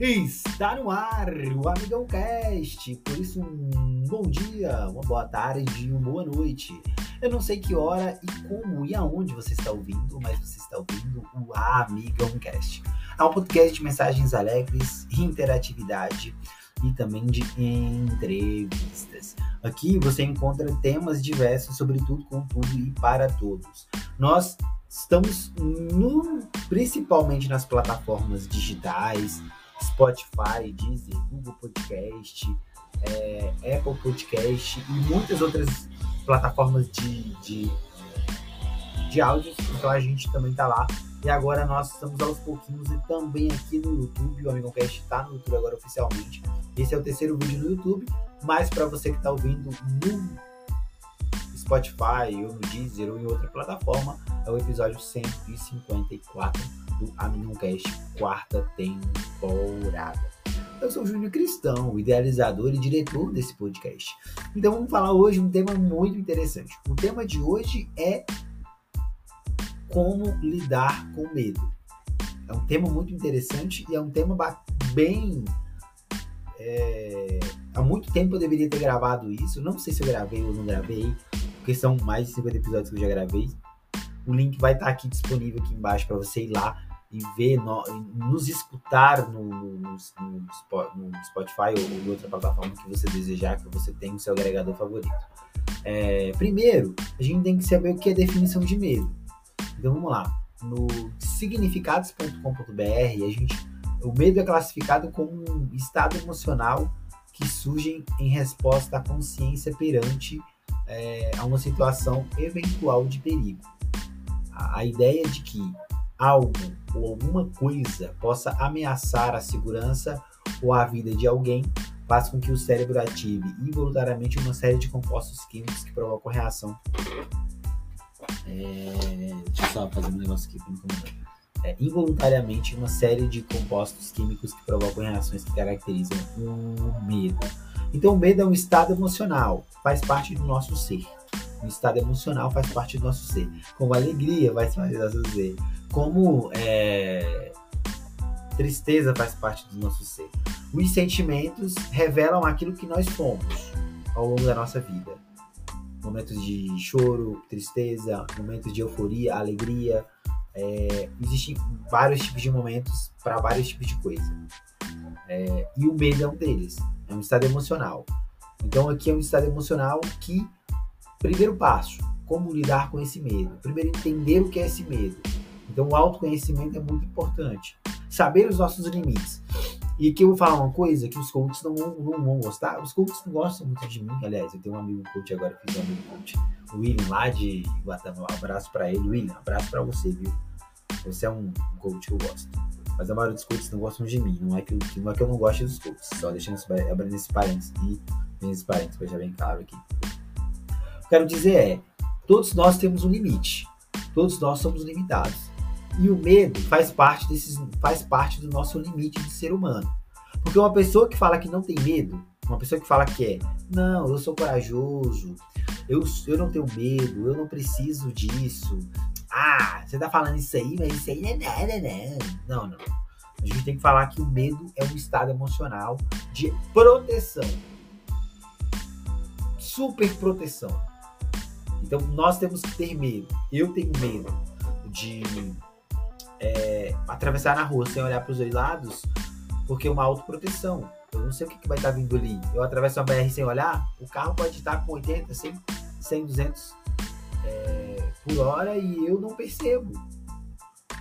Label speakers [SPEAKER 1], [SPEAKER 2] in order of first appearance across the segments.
[SPEAKER 1] Está no ar o Amigão Cast. Por isso, um bom dia, uma boa tarde, uma boa noite. Eu não sei que hora e como e aonde você está ouvindo, mas você está ouvindo o Amigão Cast. É um podcast de mensagens alegres, interatividade e também de entrevistas. Aqui você encontra temas diversos sobre tudo, com tudo e para todos. Nós estamos no, principalmente nas plataformas digitais, Spotify, Deezer, Google Podcast, é, Apple Podcast e muitas outras plataformas de, de, de. Então a gente também tá lá. E agora nós estamos aos pouquinhos e também aqui no YouTube. O Amigão Cast está no YouTube agora oficialmente. Esse é o terceiro vídeo no YouTube. Mas para você que está ouvindo no Spotify ou no Deezer ou em outra plataforma, é o episódio 154 do Aminuncast, quarta temporada. Eu sou o Júnior Cristão, idealizador e diretor desse podcast. Então vamos falar hoje um tema muito interessante. O tema de hoje é como lidar com medo. É um tema muito interessante e é um tema bem. É... Há muito tempo eu deveria ter gravado isso. Não sei se eu gravei ou não gravei, porque são mais de 50 episódios que eu já gravei. O link vai estar aqui disponível aqui embaixo para você ir lá e ver, no, nos escutar no, no, no, no Spotify ou em outra plataforma que você desejar, que você tenha o seu agregador favorito. É, primeiro, a gente tem que saber o que é definição de medo. Então vamos lá. No significados.com.br, a gente, o medo é classificado como um estado emocional que surge em resposta à consciência perante é, a uma situação eventual de perigo. A, a ideia de que algo ou alguma coisa possa ameaçar a segurança ou a vida de alguém faz com que o cérebro ative involuntariamente uma série de compostos químicos que provocam reação. É, deixa eu só fazer um negócio aqui para me é, involuntariamente uma série de compostos químicos que provocam reações que caracterizam o medo. Então, o medo é um estado emocional, faz parte do nosso ser. O estado emocional faz parte do nosso ser. Como alegria faz parte do nosso ser como é, tristeza faz parte do nosso ser. Os sentimentos revelam aquilo que nós somos ao longo da nossa vida. Momentos de choro, tristeza, momentos de euforia, alegria. É, existem vários tipos de momentos para vários tipos de coisa. É, e o medo é um deles. É um estado emocional. Então aqui é um estado emocional que, primeiro passo, como lidar com esse medo. Primeiro entender o que é esse medo então, o autoconhecimento é muito importante. Saber os nossos limites. E aqui eu vou falar uma coisa que os coaches não, não vão gostar. Os coaches não gostam muito de mim. Aliás, eu tenho um amigo coach agora, fiz um amigo coach, o William, lá de Guatemala. Um abraço para ele. William, um abraço para você, viu? Você é um coach que eu gosto. Mas a maioria dos coaches não gostam de mim. Não é que, não é que eu não goste dos coaches. Só deixando abrindo esse parênteses e esse parênteses, para já bem claro aqui. O que quero dizer é: todos nós temos um limite. Todos nós somos limitados. E o medo faz parte, desses, faz parte do nosso limite de ser humano. Porque uma pessoa que fala que não tem medo, uma pessoa que fala que é, não, eu sou corajoso, eu, eu não tenho medo, eu não preciso disso. Ah, você tá falando isso aí, mas isso aí não é nada, né? Não, não. A gente tem que falar que o medo é um estado emocional de proteção. Super proteção. Então nós temos que ter medo. Eu tenho medo de é, atravessar na rua sem olhar para os dois lados, porque é uma autoproteção. Eu não sei o que, que vai estar tá vindo ali. Eu atravesso a BR sem olhar, o carro pode estar com 80, 100, 100 200 é, por hora e eu não percebo.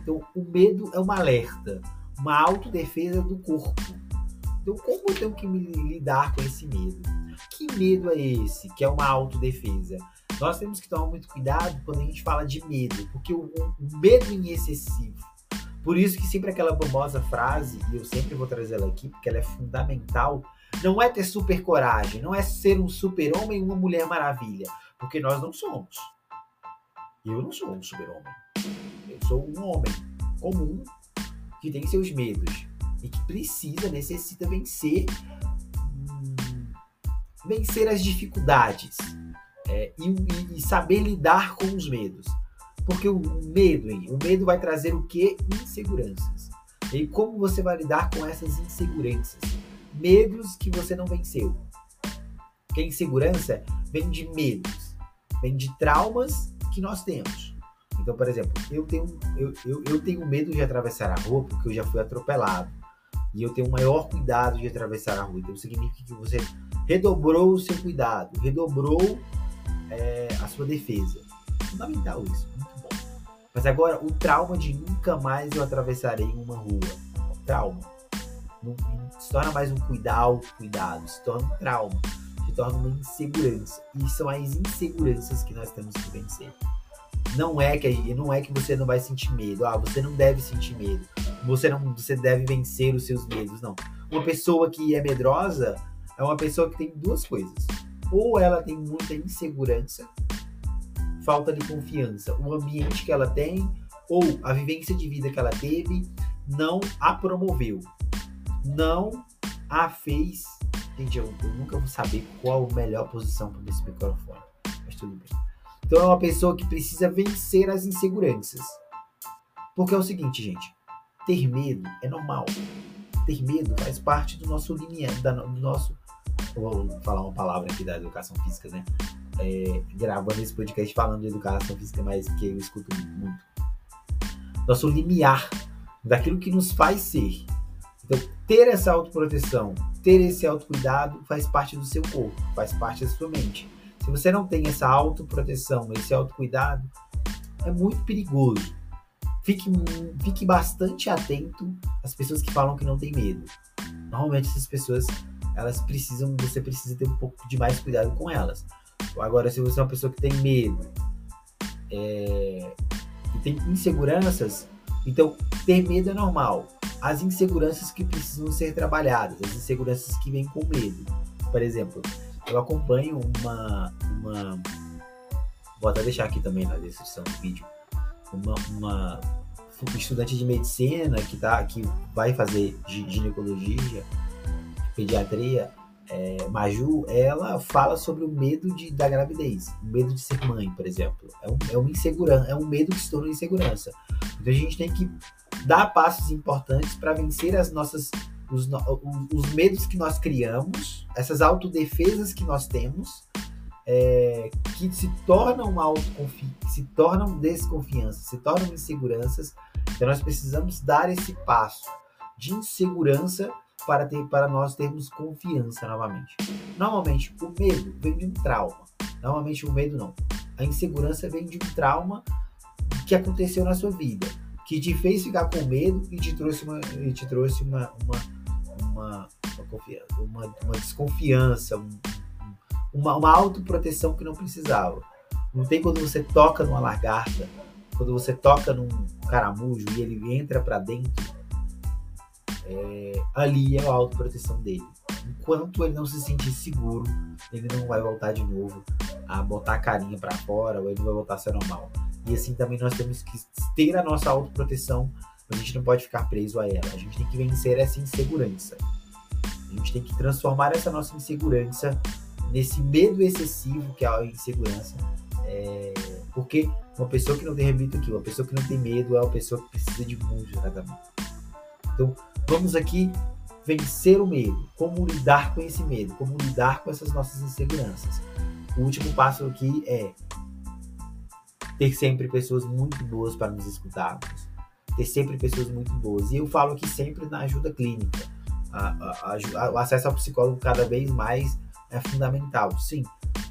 [SPEAKER 1] Então, o medo é uma alerta, uma autodefesa do corpo. Então, como eu tenho que me lidar com esse medo? Que medo é esse que é uma autodefesa? Nós temos que tomar muito cuidado quando a gente fala de medo, porque o, o medo em excessivo. Por isso que sempre aquela famosa frase, e eu sempre vou trazer ela aqui, porque ela é fundamental, não é ter super coragem, não é ser um super-homem ou uma mulher maravilha, porque nós não somos. Eu não sou um super-homem. Eu sou um homem comum que tem seus medos e que precisa, necessita vencer hum, vencer as dificuldades é, e, e, saber lidar com os medos. Porque o medo, hein? o medo vai trazer o quê? Inseguranças. E como você vai lidar com essas inseguranças? Medos que você não venceu. Porque a insegurança vem de medos, vem de traumas que nós temos. Então, por exemplo, eu tenho, eu, eu, eu tenho medo de atravessar a rua porque eu já fui atropelado. E eu tenho maior cuidado de atravessar a rua. Então, significa que você redobrou o seu cuidado, redobrou é, a sua defesa. Fundamental isso, muito bom. Mas agora, o trauma de nunca mais eu atravessarei uma rua. Trauma. Não, não se torna mais um cuidado, cuidado, se torna um trauma, torna uma insegurança. E são as inseguranças que nós temos que vencer. Não é que não é que você não vai sentir medo. Ah, você não deve sentir medo. Você não, você deve vencer os seus medos, não. Uma pessoa que é medrosa é uma pessoa que tem duas coisas. Ou ela tem muita insegurança, falta de confiança. O ambiente que ela tem ou a vivência de vida que ela teve não a promoveu. Não a fez. Gente, eu, eu nunca vou saber qual a melhor posição para esse microfone. Mas tudo bem. Então é uma pessoa que precisa vencer as inseguranças. Porque é o seguinte, gente. Ter medo é normal. Ter medo faz parte do nosso limiar, do nosso. Vou falar uma palavra aqui da educação física, né? É, gravando esse podcast falando de educação física, mas que eu escuto muito. Nosso limiar daquilo que nos faz ser. Então, ter essa autoproteção, ter esse autocuidado faz parte do seu corpo, faz parte da sua mente. Se você não tem essa autoproteção, esse autocuidado, é muito perigoso. Fique, fique bastante atento às pessoas que falam que não tem medo. Normalmente essas pessoas, elas precisam, você precisa ter um pouco de mais cuidado com elas. Agora, se você é uma pessoa que tem medo é, e tem inseguranças, então ter medo é normal. As inseguranças que precisam ser trabalhadas, as inseguranças que vêm com medo. Por exemplo, eu acompanho uma, uma. Vou até deixar aqui também na descrição do vídeo. Uma, uma estudante de medicina que, tá, que vai fazer ginecologia, pediatria, é, Maju, ela fala sobre o medo de, da gravidez, o medo de ser mãe, por exemplo. É um, é uma insegurança, é um medo que se torna insegurança. Então a gente tem que dar passos importantes para vencer as nossas os, os, medos que nós criamos, essas autodefesas que nós temos, é, que se tornam se tornam desconfiança, se tornam inseguranças. Então nós precisamos dar esse passo de insegurança para ter para nós termos confiança novamente. Normalmente o medo vem de um trauma. Normalmente o medo não. A insegurança vem de um trauma que aconteceu na sua vida, que te fez ficar com medo e te trouxe uma, e te trouxe uma, uma uma, uma, uma desconfiança, um, uma, uma autoproteção que não precisava. Não tem quando você toca numa lagarta, quando você toca num caramujo e ele entra para dentro, é, ali é a autoproteção dele. Enquanto ele não se sentir seguro, ele não vai voltar de novo a botar a carinha para fora ou ele vai voltar a ser normal. E assim também nós temos que ter a nossa autoproteção a gente não pode ficar preso a ela. A gente tem que vencer essa insegurança. A gente tem que transformar essa nossa insegurança nesse medo excessivo que é a insegurança. É... Porque uma pessoa que não tem, repito aqui, uma pessoa que não tem medo é uma pessoa que precisa de muito tratamento. Então, vamos aqui vencer o medo. Como lidar com esse medo? Como lidar com essas nossas inseguranças? O último passo aqui é ter sempre pessoas muito boas para nos escutarmos ter sempre pessoas muito boas. E eu falo aqui sempre na ajuda clínica. A, a, a, o acesso ao psicólogo cada vez mais é fundamental, sim,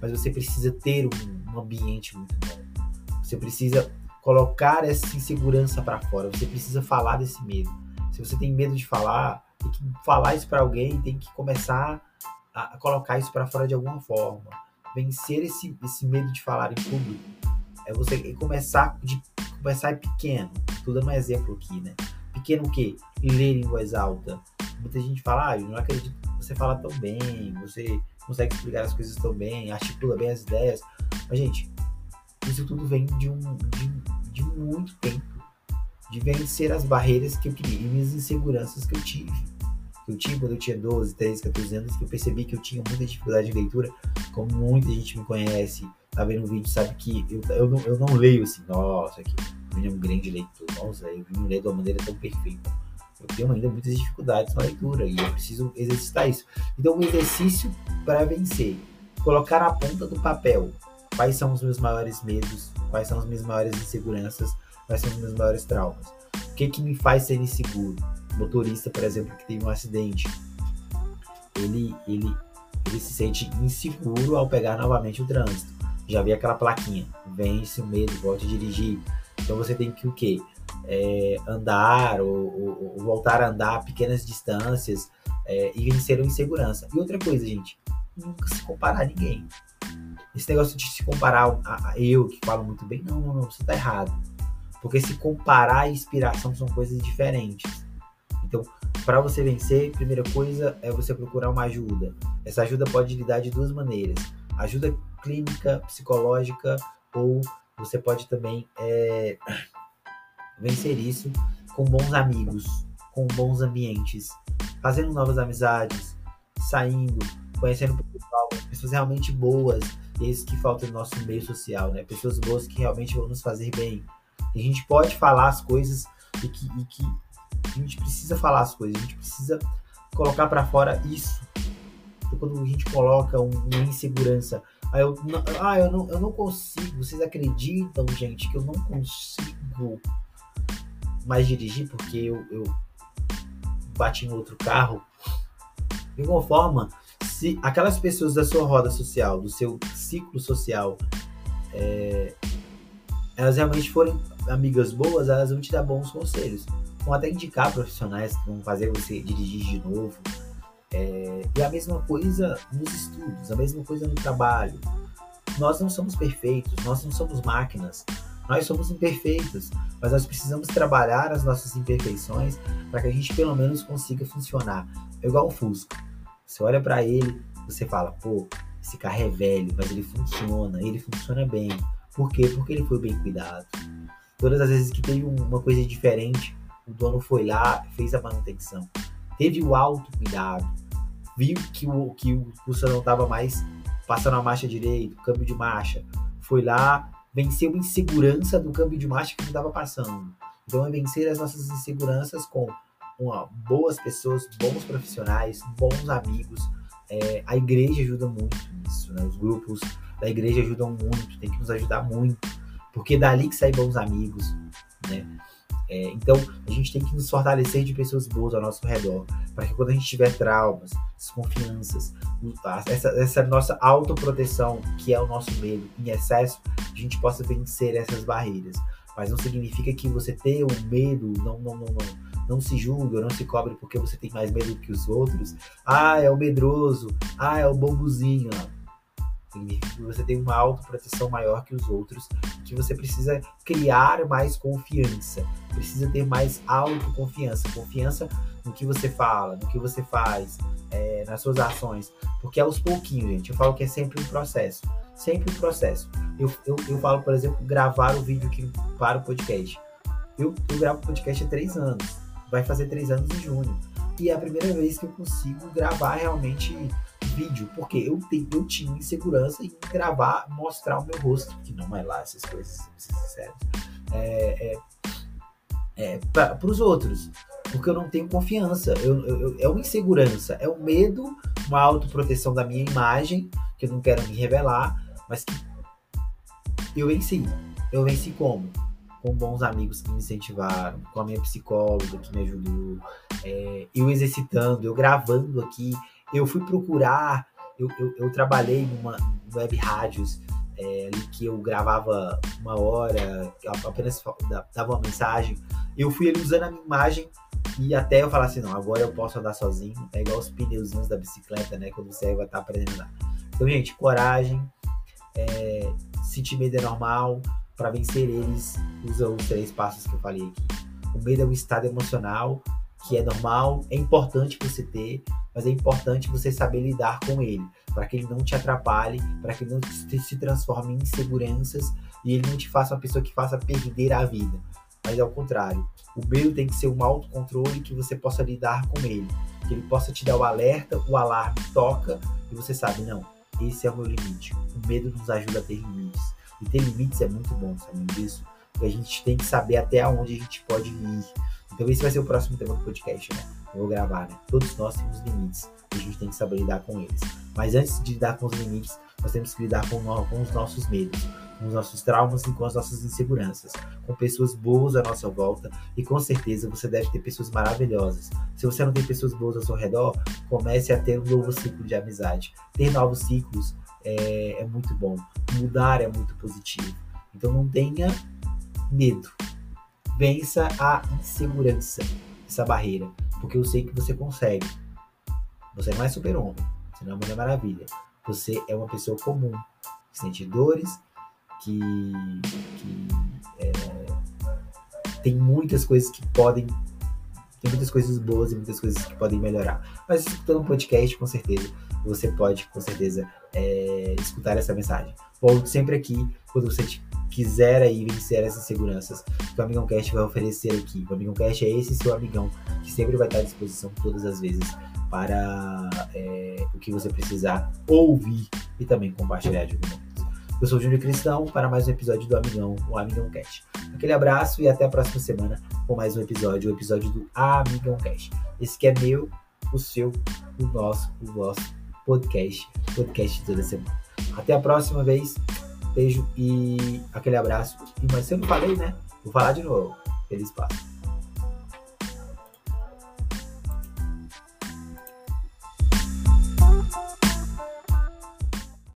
[SPEAKER 1] mas você precisa ter um, um ambiente muito bom. Você precisa colocar essa insegurança para fora. Você precisa falar desse medo. Se você tem medo de falar, tem que falar isso para alguém, tem que começar a colocar isso para fora de alguma forma. Vencer esse, esse medo de falar em público é você começar de começar pequeno. Estou dando um exemplo aqui, né? Pequeno o quê? Ler em voz alta. Muita gente fala, ah, eu não acredito que você fala tão bem, você consegue explicar as coisas tão bem, articula bem as ideias. Mas, gente, isso tudo vem de, um, de, de muito tempo. De vencer as barreiras que eu e minhas inseguranças que eu tive. Que eu tive quando eu tinha 12, 13, 14 anos, que eu percebi que eu tinha muita dificuldade de leitura, como muita gente me conhece, tá vendo o vídeo sabe que eu, eu, não, eu não leio assim, nossa, Vini é um grande leitor, nossa, eu vi ler de uma maneira tão perfeita. Eu tenho ainda muitas dificuldades na leitura e eu preciso exercitar isso. Então, um exercício para vencer. Colocar na ponta do papel quais são os meus maiores medos, quais são as minhas maiores inseguranças, quais são os meus maiores traumas. O que, que me faz ser inseguro? motorista, por exemplo, que teve um acidente, ele, ele, ele se sente inseguro ao pegar novamente o trânsito. Já vi aquela plaquinha, vence o medo, volte a dirigir. Então você tem que o quê? É, andar ou, ou, voltar a andar pequenas distâncias é, e vencer a insegurança. E outra coisa, gente, nunca se comparar a ninguém. Esse negócio de se comparar a, a eu, que falo muito bem, não, não, não, você tá errado. Porque se comparar e inspiração são coisas diferentes. Então, para você vencer, primeira coisa é você procurar uma ajuda. Essa ajuda pode lhe dar de duas maneiras: ajuda clínica, psicológica, ou você pode também é, vencer isso com bons amigos, com bons ambientes, fazendo novas amizades, saindo, conhecendo pessoal, pessoas realmente boas, esses que faltam no nosso meio social, né? Pessoas boas que realmente vão nos fazer bem. A gente pode falar as coisas e que, e que a gente precisa falar as coisas, a gente precisa colocar para fora isso. Então, quando a gente coloca uma insegurança, ah eu, não, ah, eu não, eu não consigo. Vocês acreditam, gente, que eu não consigo mais dirigir porque eu, eu bati em outro carro? De alguma forma, se aquelas pessoas da sua roda social, do seu ciclo social, é, elas realmente forem amigas boas, elas vão te dar bons conselhos vão até indicar profissionais que vão fazer você dirigir de novo. É, e a mesma coisa nos estudos, a mesma coisa no trabalho. Nós não somos perfeitos, nós não somos máquinas, nós somos imperfeitos, mas nós precisamos trabalhar as nossas imperfeições para que a gente pelo menos consiga funcionar. É igual um Fusca. Você olha para ele, você fala, pô, esse carro é velho, mas ele funciona, ele funciona bem. Por quê? Porque ele foi bem cuidado. Todas as vezes que teve uma coisa diferente, o dono foi lá, fez a manutenção, teve o alto cuidado, viu que o, que o funcionário não estava mais passando a marcha direito, câmbio de marcha, foi lá, venceu a insegurança do câmbio de marcha que não estava passando. Então é vencer as nossas inseguranças com uma, boas pessoas, bons profissionais, bons amigos. É, a igreja ajuda muito nisso, né? Os grupos da igreja ajudam muito, tem que nos ajudar muito, porque é dali que saem bons amigos, né? É, então, a gente tem que nos fortalecer de pessoas boas ao nosso redor, para que quando a gente tiver traumas, desconfianças, essa, essa nossa autoproteção, que é o nosso medo em excesso, a gente possa vencer essas barreiras. Mas não significa que você ter o medo, não, não, não, não não se julga, não se cobre porque você tem mais medo que os outros. Ah, é o medroso. Ah, é o bombuzinho. Que você tem uma autoproteção maior que os outros, que você precisa criar mais confiança, precisa ter mais autoconfiança, confiança no que você fala, no que você faz, é, nas suas ações, porque é aos pouquinhos, gente. Eu falo que é sempre um processo, sempre um processo. Eu, eu, eu falo, por exemplo, gravar o vídeo aqui para o podcast. Eu, eu gravo podcast há três anos, vai fazer três anos em junho, e é a primeira vez que eu consigo gravar realmente vídeo, porque eu, tenho, eu tinha insegurança em gravar, mostrar o meu rosto, que não é lá essas coisas, é, é, é, para os outros, porque eu não tenho confiança, eu, eu, é uma insegurança, é um medo, uma autoproteção da minha imagem, que eu não quero me revelar, mas que eu venci. Eu venci como? Com bons amigos que me incentivaram, com a minha psicóloga que me ajudou, é, eu exercitando, eu gravando aqui eu fui procurar, eu, eu, eu trabalhei numa web rádios é, que eu gravava uma hora, apenas dava uma mensagem. Eu fui ali usando a minha imagem e até eu falar assim, não, agora eu posso andar sozinho. É igual os pneuzinhos da bicicleta, né? Quando você vai estar tá aprendendo andar. Então, gente, coragem, é, sentir medo é normal. Para vencer eles, usa os três passos que eu falei aqui. O medo é um estado emocional que é normal, é importante você ter, mas é importante você saber lidar com ele, para que ele não te atrapalhe, para que ele não se transforme em inseguranças e ele não te faça uma pessoa que faça perder a vida. Mas ao contrário, o medo tem que ser um autocontrole que você possa lidar com ele, que ele possa te dar o alerta, o alarme toca e você sabe, não, esse é o meu limite. O medo nos ajuda a ter limites. E ter limites é muito bom, sabe disso? a gente tem que saber até onde a gente pode ir Então esse vai ser o próximo tema do podcast, né? Vou gravar, né? Todos nós temos limites. A gente tem que saber lidar com eles. Mas antes de lidar com os limites, nós temos que lidar com, com os nossos medos, com os nossos traumas e com as nossas inseguranças, com pessoas boas à nossa volta e com certeza você deve ter pessoas maravilhosas. Se você não tem pessoas boas ao seu redor, comece a ter um novo ciclo de amizade. Ter novos ciclos é, é muito bom, mudar é muito positivo. Então não tenha medo, vença a insegurança, essa barreira, porque eu sei que você consegue. Você não é super-homem, você não é Mulher Maravilha. Você é uma pessoa comum, que sente dores, que, que é, tem muitas coisas que podem. Tem muitas coisas boas e muitas coisas que podem melhorar. Mas escutando um podcast, com certeza, você pode, com certeza, é, escutar essa mensagem. Volte sempre aqui quando você quiser aí vencer essas inseguranças que o Amigão Cast vai oferecer aqui. O Amigão Cast é esse seu amigão que sempre vai estar à disposição todas as vezes para é, o que você precisar ouvir e também compartilhar de algum momento. Eu sou o Júnior Cristão para mais um episódio do Amigão, o Amigão Cast. Aquele abraço e até a próxima semana com mais um episódio, o episódio do Amigão Cast. Esse que é meu, o seu, o nosso, o vosso podcast, podcast toda semana. Até a próxima vez, beijo e aquele abraço. E mas se eu não falei, né? Vou falar de novo. Feliz Páscoa.